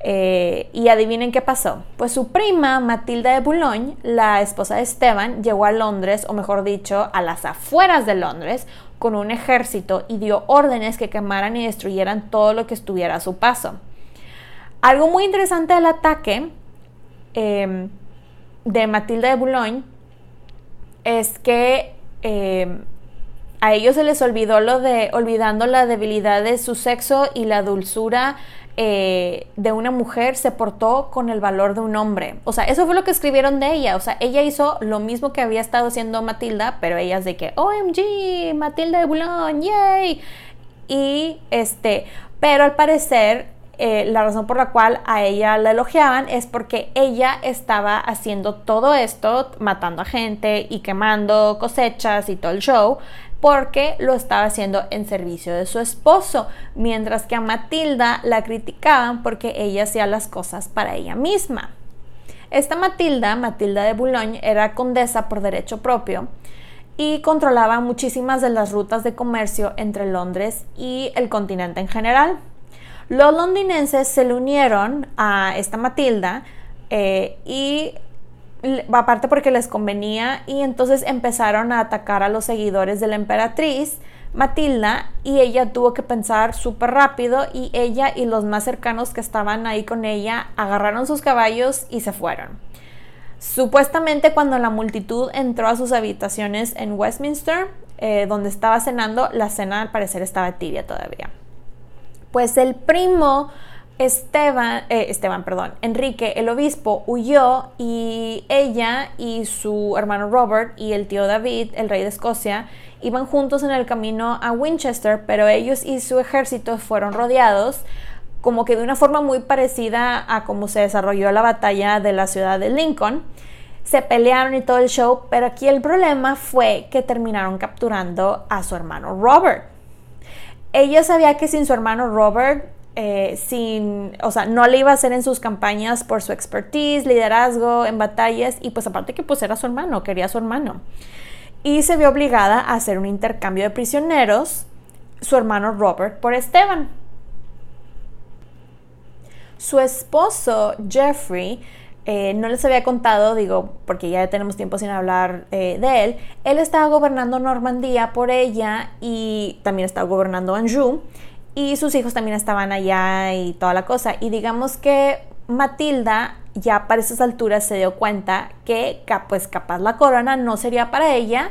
y adivinen qué pasó. Pues su prima Matilda de Boulogne, la esposa de Esteban, llegó a Londres, o mejor dicho, a las afueras de Londres, con un ejército y dio órdenes que quemaran y destruyeran todo lo que estuviera a su paso. Algo muy interesante del ataque em, de Matilda de Boulogne es que em, a ellos se les olvidó lo de olvidando la debilidad de su sexo y la dulzura eh, de una mujer se portó con el valor de un hombre. O sea, eso fue lo que escribieron de ella. O sea, ella hizo lo mismo que había estado haciendo Matilda, pero ella es de que, OMG, Matilda de Boulogne, yay. Y este, pero al parecer eh, la razón por la cual a ella la elogiaban es porque ella estaba haciendo todo esto, matando a gente y quemando cosechas y todo el show, porque lo estaba haciendo en servicio de su esposo, mientras que a Matilda la criticaban porque ella hacía las cosas para ella misma. Esta Matilda, Matilda de Boulogne, era condesa por derecho propio y controlaba muchísimas de las rutas de comercio entre Londres y el continente en general. Los londinenses se le unieron a esta Matilda eh, y aparte porque les convenía y entonces empezaron a atacar a los seguidores de la emperatriz Matilda y ella tuvo que pensar súper rápido y ella y los más cercanos que estaban ahí con ella agarraron sus caballos y se fueron. Supuestamente cuando la multitud entró a sus habitaciones en Westminster, eh, donde estaba cenando, la cena al parecer estaba tibia todavía. Pues el primo Esteban, eh, Esteban, perdón, Enrique, el obispo, huyó y ella y su hermano Robert y el tío David, el rey de Escocia, iban juntos en el camino a Winchester, pero ellos y su ejército fueron rodeados como que de una forma muy parecida a cómo se desarrolló la batalla de la ciudad de Lincoln. Se pelearon y todo el show, pero aquí el problema fue que terminaron capturando a su hermano Robert. Ella sabía que sin su hermano Robert eh, sin, o sea, no le iba a hacer en sus campañas por su expertise, liderazgo en batallas y pues aparte que pues era su hermano, quería a su hermano. Y se vio obligada a hacer un intercambio de prisioneros, su hermano Robert por Esteban. Su esposo Jeffrey eh, no les había contado, digo, porque ya tenemos tiempo sin hablar eh, de él, él estaba gobernando Normandía por ella y también estaba gobernando Anjou y sus hijos también estaban allá y toda la cosa. Y digamos que Matilda ya para esas alturas se dio cuenta que pues capaz la corona no sería para ella,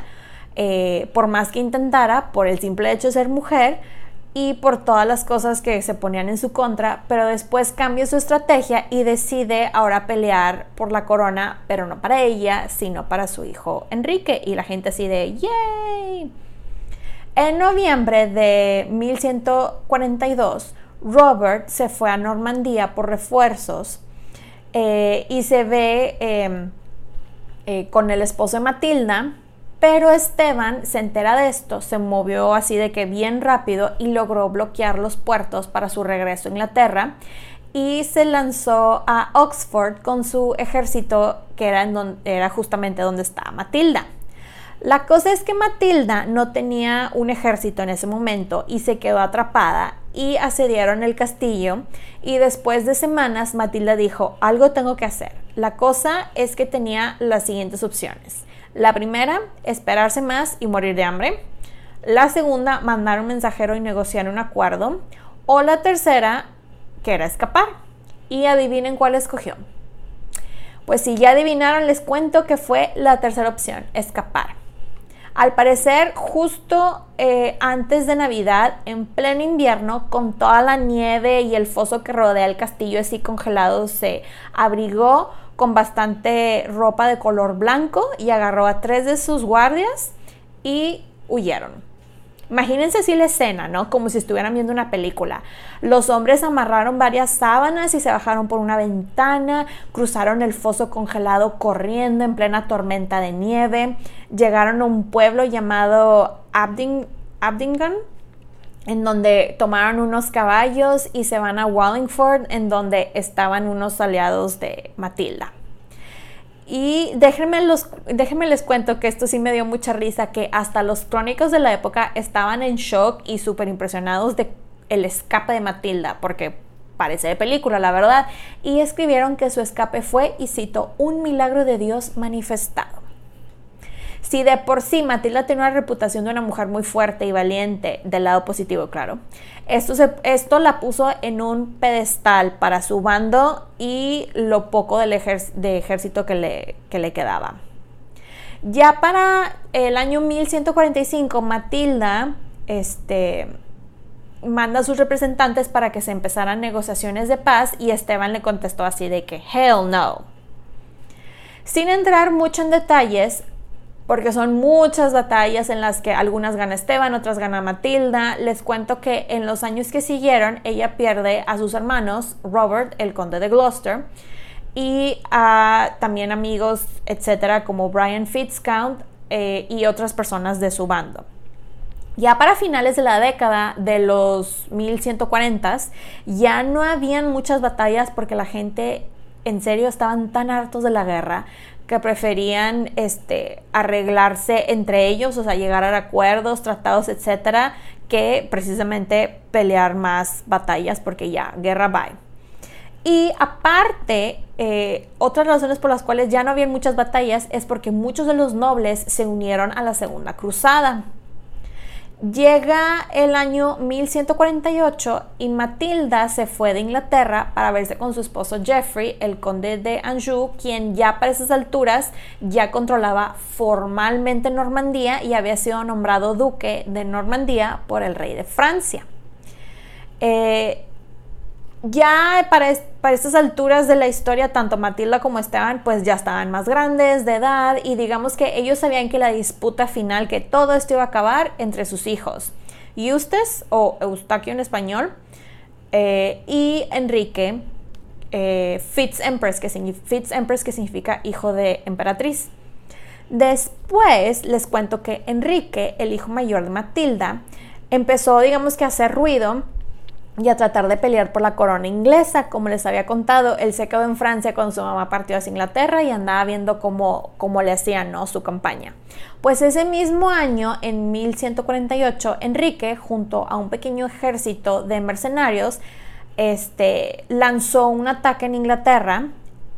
eh, por más que intentara, por el simple hecho de ser mujer y por todas las cosas que se ponían en su contra, pero después cambia su estrategia y decide ahora pelear por la corona, pero no para ella, sino para su hijo Enrique. Y la gente así de, ¡yay! En noviembre de 1142, Robert se fue a Normandía por refuerzos eh, y se ve em, eh, con el esposo de Matilda Pero Esteban se entera de esto, se movió así de que bien rápido y logró bloquear los puertos para su regreso a Inglaterra y se lanzó a Oxford con su ejército que era, en donde, era justamente donde estaba Matilda. La cosa es que Matilda no tenía un ejército en ese momento y se quedó atrapada y asediaron el castillo y después de semanas Matilda dijo, algo tengo que hacer. La cosa es que tenía las siguientes opciones. La primera, esperarse más y morir de hambre. La segunda, mandar un mensajero y negociar un acuerdo. O la tercera, que era escapar. Y adivinen cuál escogió. Pues si ya adivinaron, les cuento que fue la tercera opción, escapar. Al parecer, justo eh, antes de Navidad, en pleno invierno, con toda la nieve y el foso que rodea el castillo así congelado, se abrigó con bastante ropa de color blanco y agarró a tres de sus guardias y huyeron. Imagínense así la escena, ¿no? Como si estuvieran viendo una película. Los hombres amarraron varias sábanas y se bajaron por una ventana, cruzaron el foso congelado corriendo en plena tormenta de nieve, llegaron a un pueblo llamado Abding Abdingan, en donde tomaron unos caballos y se van a Wallingford, en donde estaban unos aliados de Matilda. Y déjenme, los, déjenme les cuento que esto sí me dio mucha risa, que hasta los crónicos de la época estaban en shock y súper impresionados de el escape de Matilda, porque parece de película, la verdad, y escribieron que su escape fue, y cito, un milagro de Dios manifestado. Si de por sí Matilda tiene una reputación de una mujer muy fuerte y valiente, del lado positivo, claro, esto, esto la puso en un pedestal para su bando y lo poco del de ejército que le, que le quedaba. Ya para el año 1145, Matilda este, manda a sus representantes para que se empezaran negociaciones de paz y Esteban le contestó así de que, hell no. Sin entrar mucho en detalles, porque son muchas batallas en las que algunas gana Esteban, otras gana Matilda. Les cuento que en los años que siguieron ella pierde a sus hermanos, Robert, el conde de Gloucester, y a también amigos, etcétera, como Brian Fitzcount eh, y otras personas de su bando. Ya para finales de la década de los 1140s, ya no habían muchas batallas porque la gente en serio estaban tan hartos de la guerra que preferían este, arreglarse entre ellos, o sea, llegar a acuerdos, tratados, etcétera, que precisamente pelear más batallas, porque ya, guerra bye. Y aparte, eh, otras razones por las cuales ya no habían muchas batallas es porque muchos de los nobles se unieron a la Segunda Cruzada. Llega el año 1148 y Matilda se fue de Inglaterra para verse con su esposo Geoffrey, el conde de Anjou, quien ya para esas alturas ya controlaba formalmente Normandía y había sido nombrado duque de Normandía por el rey de Francia. Eh, ya para, estas alturas de la historia, tanto Matilda como Esteban, pues ya estaban más grandes de edad y digamos que ellos sabían que la disputa final, que todo esto iba a acabar entre sus hijos, Eustace o Eustaquio en español, eh, y Enrique eh, Fitz, Empress, que, Fitz Empress, que significa hijo de emperatriz. Después les cuento que Enrique, el hijo mayor de Matilda, empezó, digamos que a hacer ruido y a tratar de pelear por la corona inglesa. Como les había contado, él se quedó en Francia cuando su mamá partió hacia Inglaterra y andaba viendo cómo, cómo le hacían ¿no? su campaña. Pues ese mismo año, en 1148, Enrique, junto a un pequeño ejército de mercenarios, este, lanzó un ataque en Inglaterra,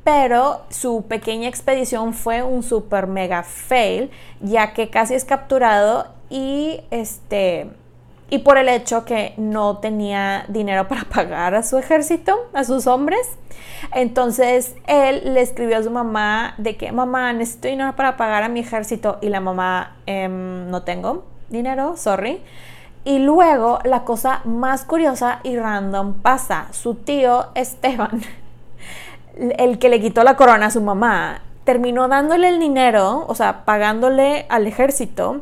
pero su pequeña expedición fue un super mega fail, ya que casi es capturado y este y por el hecho que no tenía dinero para [LAUGHS] pagar a su ejército, a sus hombres. Entonces él le escribió a su mamá de que mamá necesito dinero para pagar a mi ejército y la mamá em, no tengo dinero, sorry. Y luego la cosa más curiosa y random pasa. Su tío Esteban, [LAUGHS] el que le quitó la corona a su mamá, terminó dándole el dinero, o sea, pagándole al ejército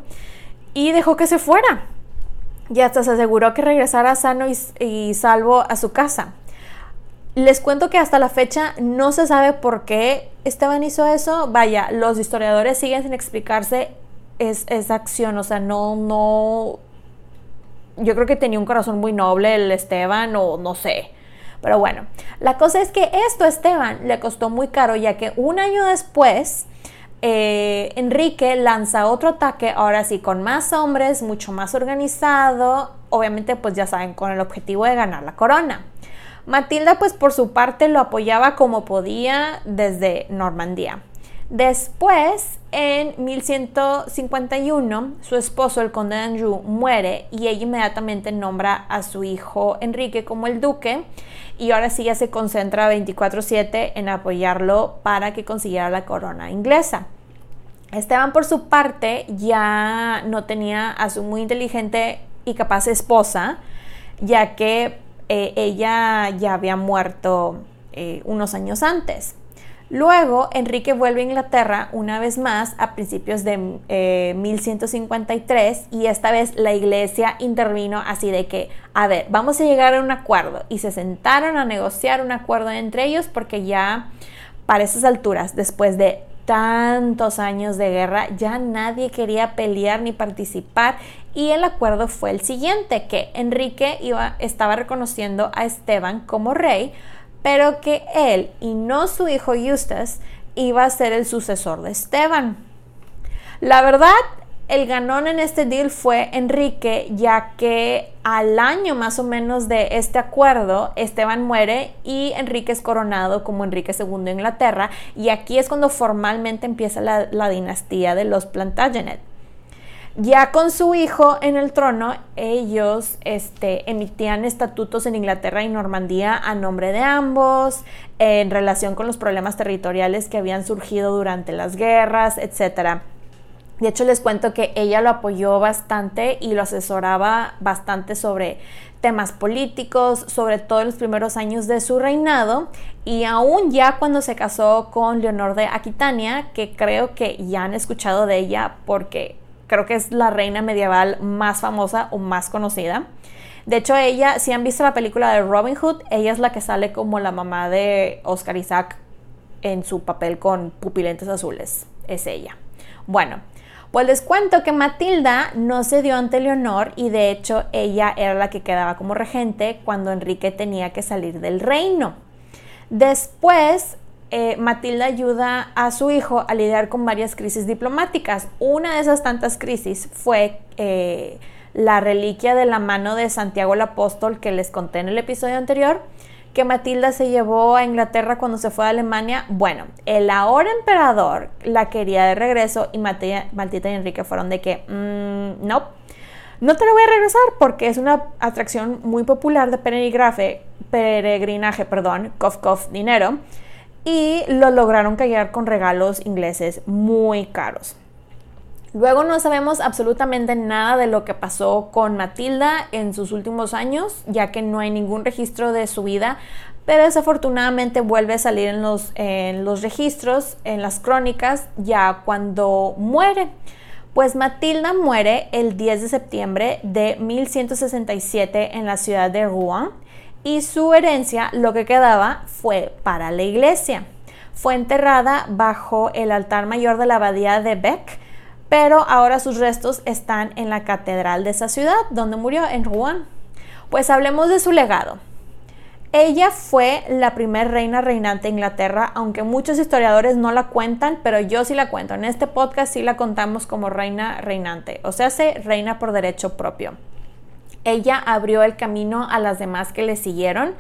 y dejó que se fuera y hasta se aseguró que regresara sano y, salvo a su casa. Les cuento que hasta la fecha no se sabe por qué Esteban hizo eso. Vaya, los historiadores siguen sin explicarse es, esa acción, o sea, no, no, yo creo que tenía un corazón muy noble el Esteban o no sé. Pero bueno, la cosa es que esto a Esteban le costó muy caro ya que un año después eh, Enrique lanza otro ataque, ahora sí, con más hombres, mucho más organizado, obviamente pues ya saben, con el objetivo de ganar la corona. Matilda pues por su parte lo apoyaba como podía desde Normandía. Después, en 1151, su esposo, el conde de Anjou, muere y ella inmediatamente nombra a su hijo Enrique como el duque y ahora sí ya se concentra 24/7 en apoyarlo para que consiguiera la corona inglesa. Esteban por su parte ya no tenía a su muy inteligente y capaz esposa, ya que eh, ella ya había muerto eh, unos años antes. Luego, Enrique vuelve a Inglaterra una vez más a principios de 1153 eh, y esta vez la iglesia intervino así de que, a ver, vamos a llegar a un acuerdo y se sentaron a negociar un acuerdo entre ellos porque ya para esas alturas, después de tantos años de guerra, ya nadie quería pelear ni participar y el acuerdo fue el siguiente, que Enrique iba, estaba reconociendo a Esteban como rey, pero que él y no su hijo Eustace iba a ser el sucesor de Esteban. La verdad, el ganón en este deal fue Enrique, ya que al año más o menos de este acuerdo, Esteban muere y Enrique es coronado como Enrique II de Inglaterra, y aquí es cuando formalmente empieza la, la dinastía de los Plantagenet. Ya con su hijo en el trono, ellos este, emitían estatutos en Inglaterra y Normandía a nombre de ambos, en relación con los problemas territoriales que habían surgido durante las guerras, etc. De hecho, les cuento que ella lo apoyó bastante y lo asesoraba bastante sobre temas políticos, sobre todo en los primeros años de su reinado y aún ya cuando se casó con Leonor de Aquitania, que creo que ya han escuchado de ella porque creo que es la reina medieval más famosa o más conocida. De hecho, ella, si han visto la película de Robin Hood, ella es la que sale como la mamá de Oscar Isaac en su papel con pupilentes azules. Es ella. Bueno, pues les cuento que Matilda no se dio ante Leonor y de hecho ella era la que quedaba como regente cuando Enrique tenía que salir del reino. Después eh, Matilda ayuda a su hijo a lidiar con varias crisis diplomáticas. Una de esas tantas crisis fue eh, la reliquia de la mano de Santiago el Apóstol que les conté en el episodio anterior, que Matilda se llevó a Inglaterra cuando se fue a Alemania. Bueno, el ahora emperador la quería de regreso y Matilda, y Enrique fueron de que, mm, no, no te lo voy a regresar porque es una atracción muy popular de peregrinaje, peregrinaje perdón, cof, cof, dinero y lo lograron callar con regalos ingleses muy caros. Luego no sabemos absolutamente nada de lo que pasó con Matilda en sus últimos años, ya que no hay ningún registro de su vida, pero desafortunadamente vuelve a salir en los, en los registros, en las crónicas, ya cuando muere. Pues Matilda muere el 10 de septiembre de 1167 en la ciudad de Rouen y su herencia, lo que quedaba, fue para la iglesia. Fue enterrada bajo el altar mayor de la abadía de Bec, pero ahora sus restos están en la catedral de esa ciudad, donde murió, en Rouen. Pues hablemos de su legado. Ella fue la primera reina reinante de Inglaterra, aunque muchos historiadores no la cuentan, pero yo sí la cuento. En este podcast sí la contamos como reina reinante, o sea, se reina por derecho propio. Ella abrió el camino a las demás que le siguieron,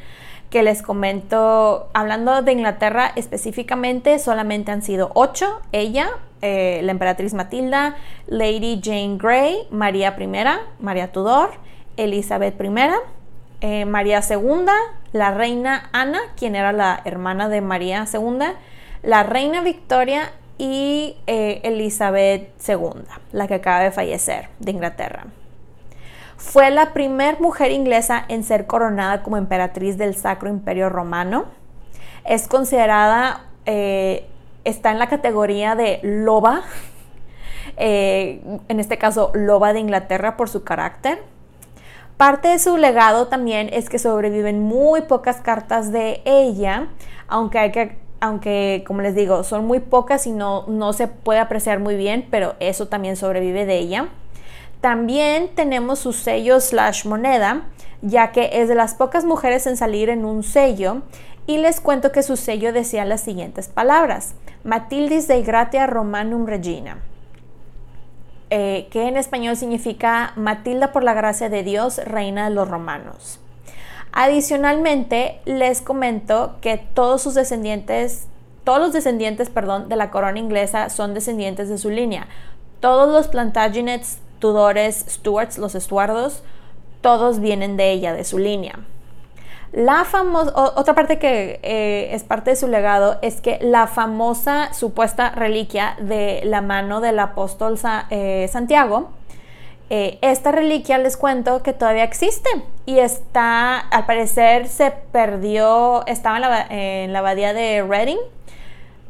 que les comento, hablando de Inglaterra específicamente, solamente han sido ocho, ella, eh, la emperatriz Matilda, Lady Jane Grey, María I, María Tudor, Elizabeth I, eh, María II, la reina Ana, quien era la hermana de María II, la reina Victoria y eh, Elizabeth II, la que acaba de fallecer de Inglaterra. Fue la primera mujer inglesa en ser coronada como emperatriz del Sacro Imperio Romano. Es considerada, eh, está en la categoría de loba, [LAUGHS] eh, en este caso loba de Inglaterra por su carácter. Parte de su legado también es que sobreviven muy pocas cartas de ella, aunque hay que aunque como les digo, son muy pocas y no, no se puede apreciar muy bien, pero eso también sobrevive de ella. También tenemos su sello slash moneda, ya que es de las pocas mujeres en salir en un sello. Y les cuento que su sello decía las siguientes palabras: Matildis de Gratia Romanum Regina, eh, que en español significa Matilda por la gracia de Dios, reina de los romanos. Adicionalmente, les comento que todos sus descendientes, todos los descendientes, perdón, de la corona inglesa son descendientes de su línea. Todos los Plantagenets, Tudores, Stuarts, los Estuardos, todos vienen de ella, de su línea. La famosa, otra parte que eh, es parte de su legado es que la famosa supuesta reliquia de la mano del apóstol eh, Santiago, eh, esta reliquia les cuento que todavía existe y está, al parecer se perdió, estaba en la, en la abadía de Reading,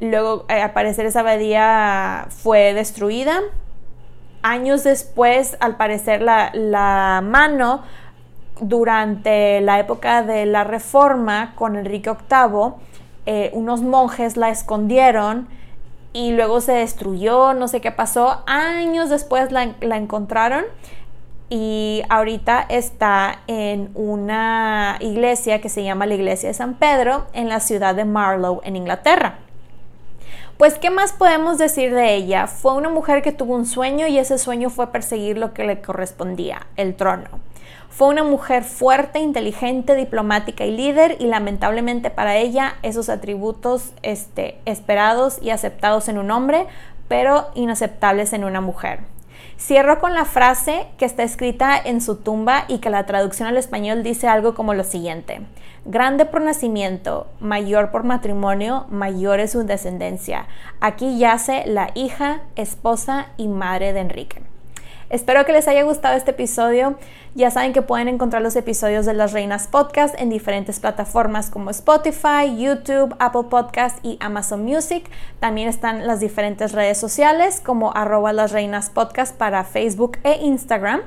luego al parecer esa abadía fue destruida, años después al parecer la, la mano durante la época de la Reforma con Enrique VIII, eh, unos monjes la escondieron y luego se destruyó, no sé qué pasó. Años después la, la encontraron y ahorita está en una iglesia que se llama la Iglesia de San Pedro en la ciudad de Marlow, en Inglaterra. Pues, ¿qué más podemos decir de ella? Fue una mujer que tuvo un sueño y ese sueño fue perseguir lo que le correspondía, el trono. Fue una mujer fuerte, inteligente, diplomática y líder y lamentablemente para ella esos atributos este, esperados y aceptados en un hombre, pero inaceptables en una mujer. Cierro con la frase que está escrita en su tumba y que la traducción al español dice algo como lo siguiente. Grande por nacimiento, mayor por matrimonio, mayor es su descendencia. Aquí yace la hija, esposa y madre de Enrique. Espero que les haya gustado este episodio. Ya saben que pueden encontrar los episodios de Las Reinas Podcast en diferentes plataformas como Spotify, YouTube, Apple Podcast y Amazon Music. También están las diferentes redes sociales como arroba las reinas podcast para Facebook e Instagram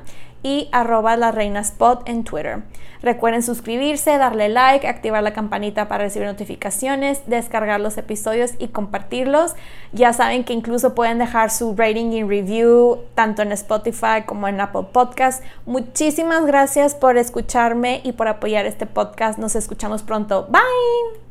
y arroba la reina spot en Twitter. Recuerden suscribirse, darle like, activar la campanita para recibir notificaciones, descargar los episodios y compartirlos. Ya saben que incluso pueden dejar su rating y review tanto en Spotify como en Apple Podcast. Muchísimas gracias por escucharme y por apoyar este podcast. Nos escuchamos pronto. Bye.